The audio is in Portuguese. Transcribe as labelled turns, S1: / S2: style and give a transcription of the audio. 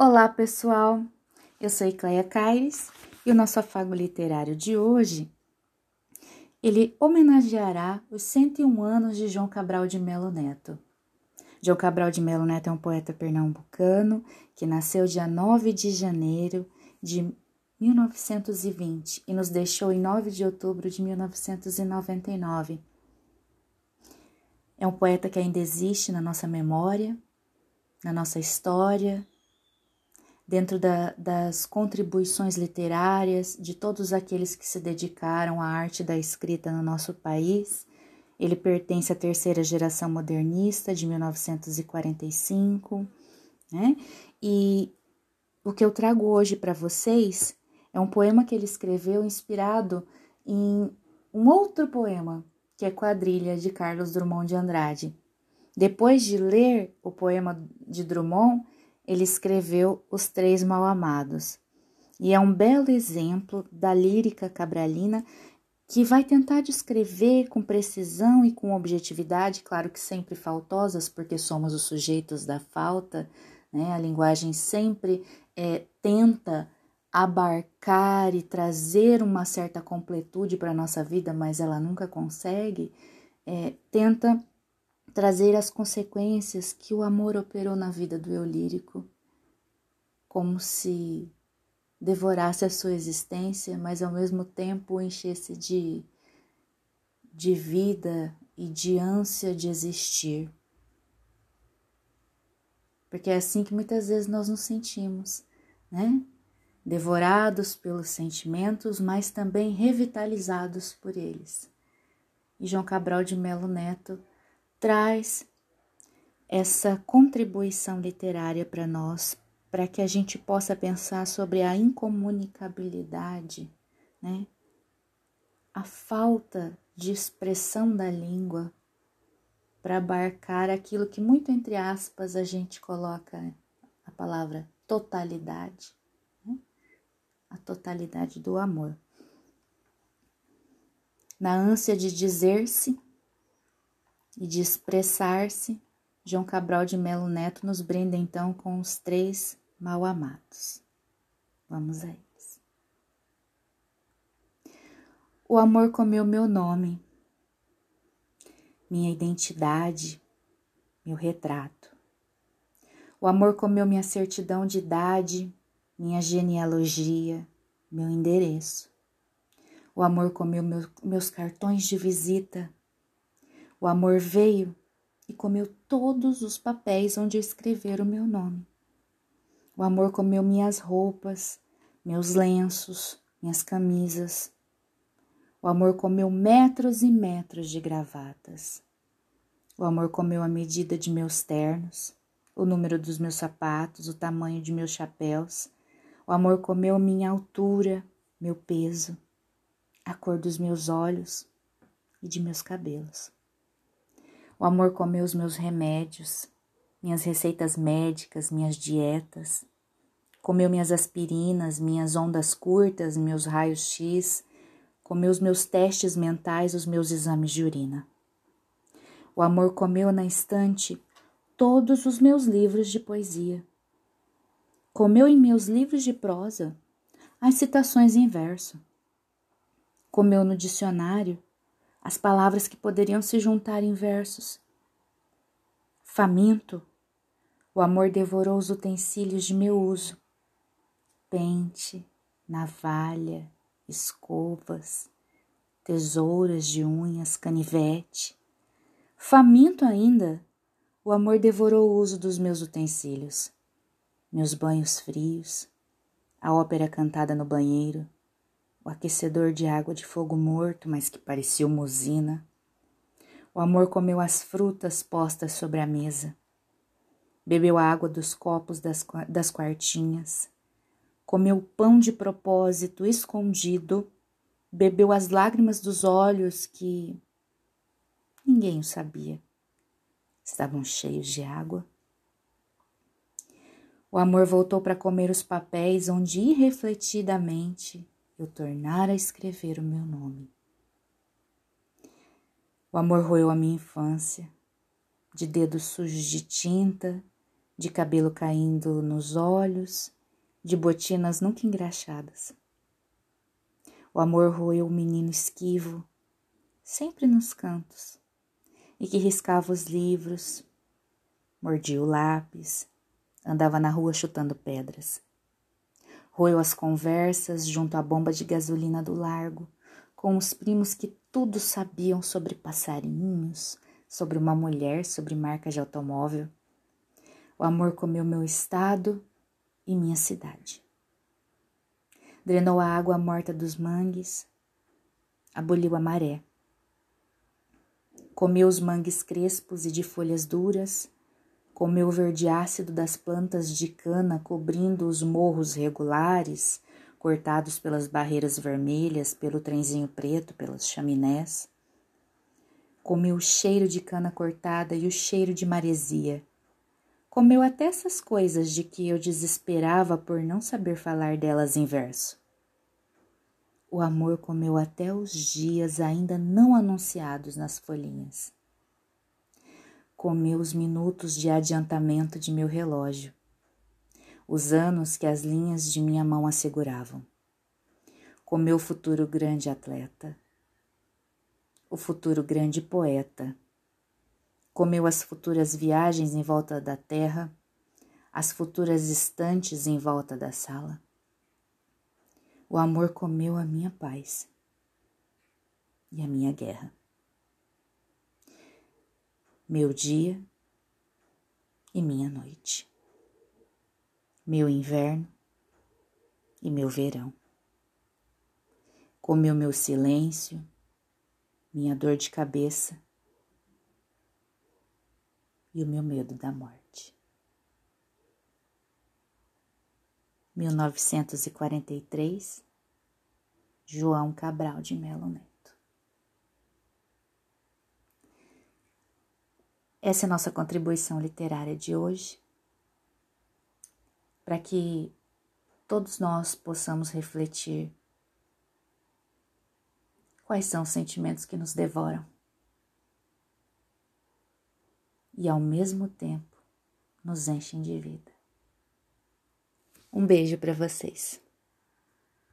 S1: Olá, pessoal! Eu sou Icleia Caires e o nosso afago literário de hoje ele homenageará os 101 anos de João Cabral de Melo Neto. João Cabral de Melo Neto é um poeta pernambucano que nasceu dia 9 de janeiro de 1920 e nos deixou em 9 de outubro de 1999. É um poeta que ainda existe na nossa memória, na nossa história, dentro da, das contribuições literárias de todos aqueles que se dedicaram à arte da escrita no nosso país. Ele pertence à terceira geração modernista de 1945, né? E o que eu trago hoje para vocês é um poema que ele escreveu inspirado em um outro poema, que é Quadrilha de Carlos Drummond de Andrade. Depois de ler o poema de Drummond, ele escreveu Os Três Mal-Amados. E é um belo exemplo da lírica cabralina que vai tentar descrever com precisão e com objetividade, claro que sempre faltosas, porque somos os sujeitos da falta, né? A linguagem sempre é, tenta abarcar e trazer uma certa completude para a nossa vida, mas ela nunca consegue, é, tenta trazer as consequências que o amor operou na vida do eu lírico, como se devorasse a sua existência, mas ao mesmo tempo o enchesse de, de vida e de ânsia de existir. Porque é assim que muitas vezes nós nos sentimos, né? Devorados pelos sentimentos, mas também revitalizados por eles. E João Cabral de Melo Neto traz essa contribuição literária para nós, para que a gente possa pensar sobre a incomunicabilidade, né? A falta de expressão da língua para abarcar aquilo que muito entre aspas a gente coloca a palavra totalidade, né? a totalidade do amor. Na ânsia de dizer-se e de expressar-se, João Cabral de Melo Neto nos brinda então com os três mal amados. Vamos a eles. O amor comeu meu nome, minha identidade, meu retrato. O amor comeu minha certidão de idade, minha genealogia, meu endereço. O amor comeu meu, meus cartões de visita, o amor veio e comeu todos os papéis onde escrever o meu nome. O amor comeu minhas roupas, meus lenços, minhas camisas. O amor comeu metros e metros de gravatas. O amor comeu a medida de meus ternos, o número dos meus sapatos, o tamanho de meus chapéus. O amor comeu minha altura, meu peso, a cor dos meus olhos e de meus cabelos. O amor comeu os meus remédios, minhas receitas médicas, minhas dietas. Comeu minhas aspirinas, minhas ondas curtas, meus raios-x. Comeu os meus testes mentais, os meus exames de urina. O amor comeu na estante todos os meus livros de poesia. Comeu em meus livros de prosa as citações em verso. Comeu no dicionário as palavras que poderiam se juntar em versos. Faminto, o amor devorou os utensílios de meu uso: pente, navalha, escovas, tesouras de unhas, canivete. Faminto ainda, o amor devorou o uso dos meus utensílios, meus banhos frios, a ópera cantada no banheiro, o aquecedor de água de fogo morto, mas que parecia uma usina. O amor comeu as frutas postas sobre a mesa, bebeu a água dos copos das, das quartinhas, comeu pão de propósito escondido, bebeu as lágrimas dos olhos que ninguém o sabia. Estavam cheios de água. O amor voltou para comer os papéis onde irrefletidamente eu tornar a escrever o meu nome. O amor roeu a minha infância, de dedos sujos de tinta, de cabelo caindo nos olhos, de botinas nunca engraxadas. O amor roeu o menino esquivo, sempre nos cantos, e que riscava os livros, mordia o lápis, andava na rua chutando pedras. Roeu as conversas junto à bomba de gasolina do largo, com os primos que tudo sabiam sobre passarinhos, sobre uma mulher, sobre marca de automóvel. O amor comeu meu estado e minha cidade. Drenou a água morta dos mangues, aboliu a maré. Comeu os mangues crespos e de folhas duras, comeu o verde ácido das plantas de cana cobrindo os morros regulares, cortados pelas barreiras vermelhas, pelo trenzinho preto, pelas chaminés. Comeu o cheiro de cana cortada e o cheiro de maresia. Comeu até essas coisas de que eu desesperava por não saber falar delas em verso. O amor comeu até os dias ainda não anunciados nas folhinhas. Comeu os minutos de adiantamento de meu relógio os anos que as linhas de minha mão asseguravam. Com meu futuro grande atleta, o futuro grande poeta, comeu as futuras viagens em volta da terra, as futuras estantes em volta da sala. O amor comeu a minha paz e a minha guerra. Meu dia e minha noite meu inverno e meu verão. Comeu meu silêncio, minha dor de cabeça e o meu medo da morte. 1943, João Cabral de Melo Neto. Essa é a nossa contribuição literária de hoje para que todos nós possamos refletir quais são os sentimentos que nos devoram e, ao mesmo tempo, nos enchem de vida. Um beijo para vocês.